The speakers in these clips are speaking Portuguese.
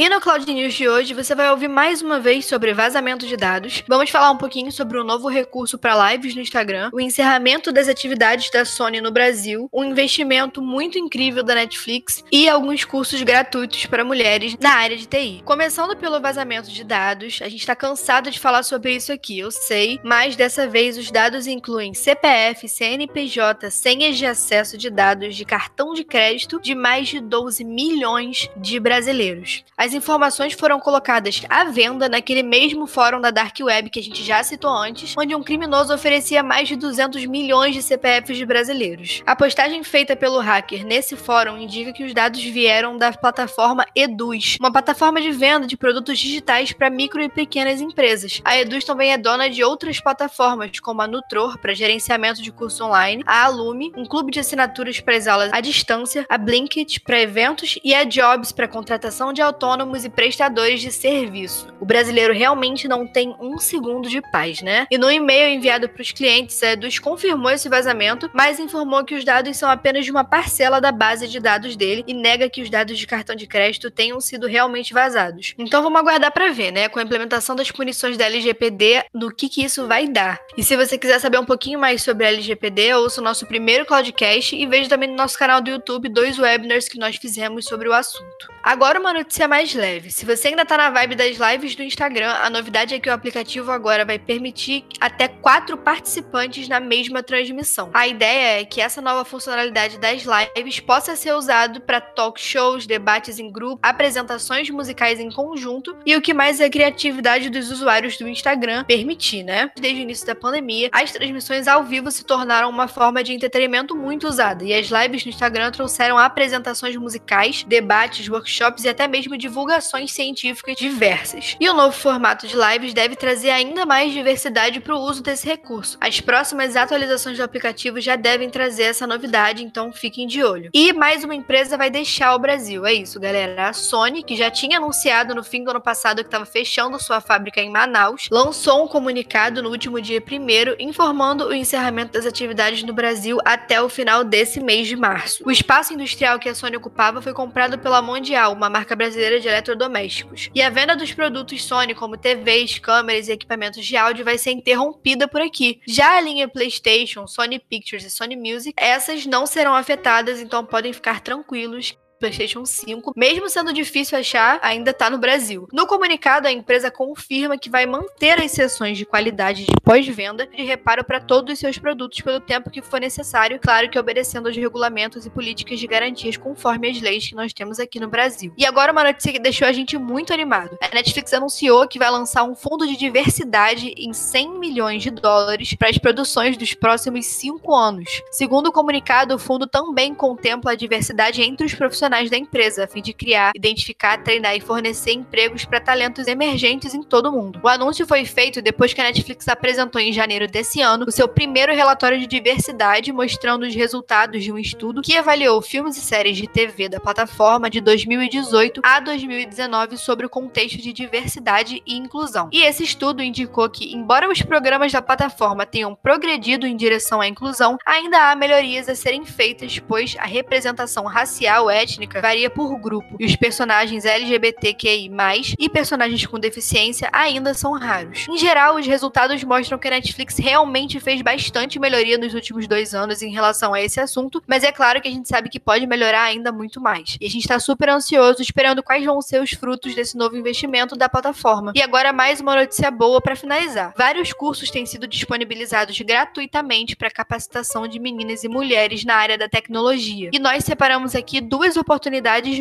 E no Cloud News de hoje você vai ouvir mais uma vez sobre vazamento de dados. Vamos falar um pouquinho sobre o um novo recurso para lives no Instagram, o encerramento das atividades da Sony no Brasil, um investimento muito incrível da Netflix e alguns cursos gratuitos para mulheres na área de TI. Começando pelo vazamento de dados, a gente está cansado de falar sobre isso aqui, eu sei, mas dessa vez os dados incluem CPF, CNPJ, senhas de acesso de dados de cartão de crédito de mais de 12 milhões de brasileiros. As as informações foram colocadas à venda naquele mesmo fórum da Dark Web que a gente já citou antes, onde um criminoso oferecia mais de 200 milhões de CPFs de brasileiros. A postagem feita pelo hacker nesse fórum indica que os dados vieram da plataforma Eduz, uma plataforma de venda de produtos digitais para micro e pequenas empresas. A Eduz também é dona de outras plataformas, como a Nutror, para gerenciamento de curso online, a Alume, um clube de assinaturas para as aulas à distância, a Blinkit, para eventos, e a Jobs, para contratação de autônomos autônomos e prestadores de serviço. O brasileiro realmente não tem um segundo de paz, né? E no e-mail enviado para os clientes, a Eduz confirmou esse vazamento, mas informou que os dados são apenas de uma parcela da base de dados dele e nega que os dados de cartão de crédito tenham sido realmente vazados. Então vamos aguardar para ver, né? Com a implementação das punições da LGPD, no que, que isso vai dar. E se você quiser saber um pouquinho mais sobre a LGPD, ouça o nosso primeiro Cloudcast e veja também no nosso canal do YouTube dois webinars que nós fizemos sobre o assunto. Agora uma notícia mais mais leve. Se você ainda tá na vibe das lives do Instagram, a novidade é que o aplicativo agora vai permitir até quatro participantes na mesma transmissão. A ideia é que essa nova funcionalidade das lives possa ser usado para talk shows, debates em grupo, apresentações musicais em conjunto e o que mais é a criatividade dos usuários do Instagram permitir, né? Desde o início da pandemia, as transmissões ao vivo se tornaram uma forma de entretenimento muito usada e as lives no Instagram trouxeram apresentações musicais, debates, workshops e até mesmo divulgações divulgações científicas diversas. E o novo formato de lives deve trazer ainda mais diversidade para o uso desse recurso. As próximas atualizações do aplicativo já devem trazer essa novidade, então fiquem de olho. E mais uma empresa vai deixar o Brasil. É isso, galera. A Sony, que já tinha anunciado no fim do ano passado que estava fechando sua fábrica em Manaus, lançou um comunicado no último dia 1 informando o encerramento das atividades no Brasil até o final desse mês de março. O espaço industrial que a Sony ocupava foi comprado pela Mondial, uma marca brasileira de eletrodomésticos. E a venda dos produtos Sony, como TVs, câmeras e equipamentos de áudio, vai ser interrompida por aqui. Já a linha PlayStation, Sony Pictures e Sony Music, essas não serão afetadas, então podem ficar tranquilos PlayStation 5, mesmo sendo difícil achar, ainda está no Brasil. No comunicado, a empresa confirma que vai manter as sessões de qualidade de pós-venda de reparo para todos os seus produtos pelo tempo que for necessário, claro que obedecendo aos regulamentos e políticas de garantias conforme as leis que nós temos aqui no Brasil. E agora uma notícia que deixou a gente muito animado. A Netflix anunciou que vai lançar um fundo de diversidade em 100 milhões de dólares para as produções dos próximos cinco anos. Segundo o comunicado, o fundo também contempla a diversidade entre os profissionais profissionais da empresa, a fim de criar, identificar, treinar e fornecer empregos para talentos emergentes em todo o mundo. O anúncio foi feito depois que a Netflix apresentou em janeiro desse ano o seu primeiro relatório de diversidade, mostrando os resultados de um estudo que avaliou filmes e séries de TV da plataforma de 2018 a 2019 sobre o contexto de diversidade e inclusão. E esse estudo indicou que, embora os programas da plataforma tenham progredido em direção à inclusão, ainda há melhorias a serem feitas, pois a representação racial, étnica étnica varia por grupo, e os personagens LGBTQI+, e personagens com deficiência ainda são raros. Em geral, os resultados mostram que a Netflix realmente fez bastante melhoria nos últimos dois anos em relação a esse assunto, mas é claro que a gente sabe que pode melhorar ainda muito mais. E a gente está super ansioso esperando quais vão ser os frutos desse novo investimento da plataforma. E agora mais uma notícia boa para finalizar. Vários cursos têm sido disponibilizados gratuitamente para capacitação de meninas e mulheres na área da tecnologia. E nós separamos aqui duas oportunidades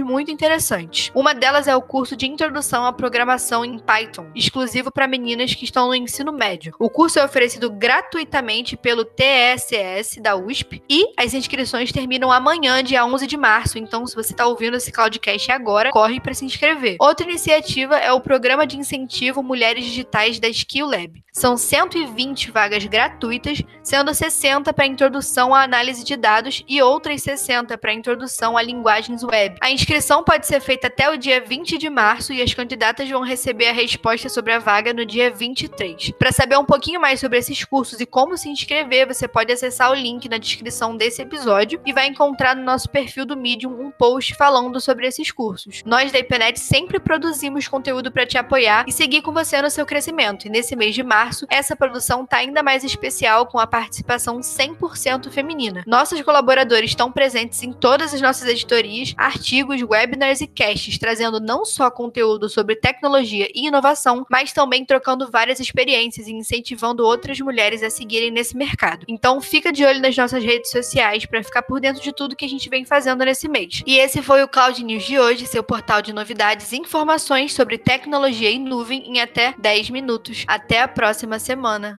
muito interessantes. Uma delas é o curso de Introdução à Programação em Python, exclusivo para meninas que estão no ensino médio. O curso é oferecido gratuitamente pelo TSS da USP e as inscrições terminam amanhã, dia 11 de março. Então, se você está ouvindo esse Cloudcast agora, corre para se inscrever. Outra iniciativa é o Programa de Incentivo Mulheres Digitais da Skill Lab. São 120 vagas gratuitas, sendo 60 para introdução à análise de dados e outras 60 para introdução à linguagem Web. A inscrição pode ser feita até o dia 20 de março e as candidatas vão receber a resposta sobre a vaga no dia 23. Para saber um pouquinho mais sobre esses cursos e como se inscrever, você pode acessar o link na descrição desse episódio e vai encontrar no nosso perfil do Medium um post falando sobre esses cursos. Nós da IPNET sempre produzimos conteúdo para te apoiar e seguir com você no seu crescimento. E nesse mês de março, essa produção está ainda mais especial com a participação 100% feminina. Nossos colaboradores estão presentes em todas as nossas editorias, artigos, webinars e casts, trazendo não só conteúdo sobre tecnologia e inovação, mas também trocando várias experiências e incentivando outras mulheres a seguirem nesse mercado. Então fica de olho nas nossas redes sociais para ficar por dentro de tudo que a gente vem fazendo nesse mês. E esse foi o Cloud News de hoje, seu portal de novidades e informações sobre tecnologia em nuvem em até 10 minutos. Até a próxima semana.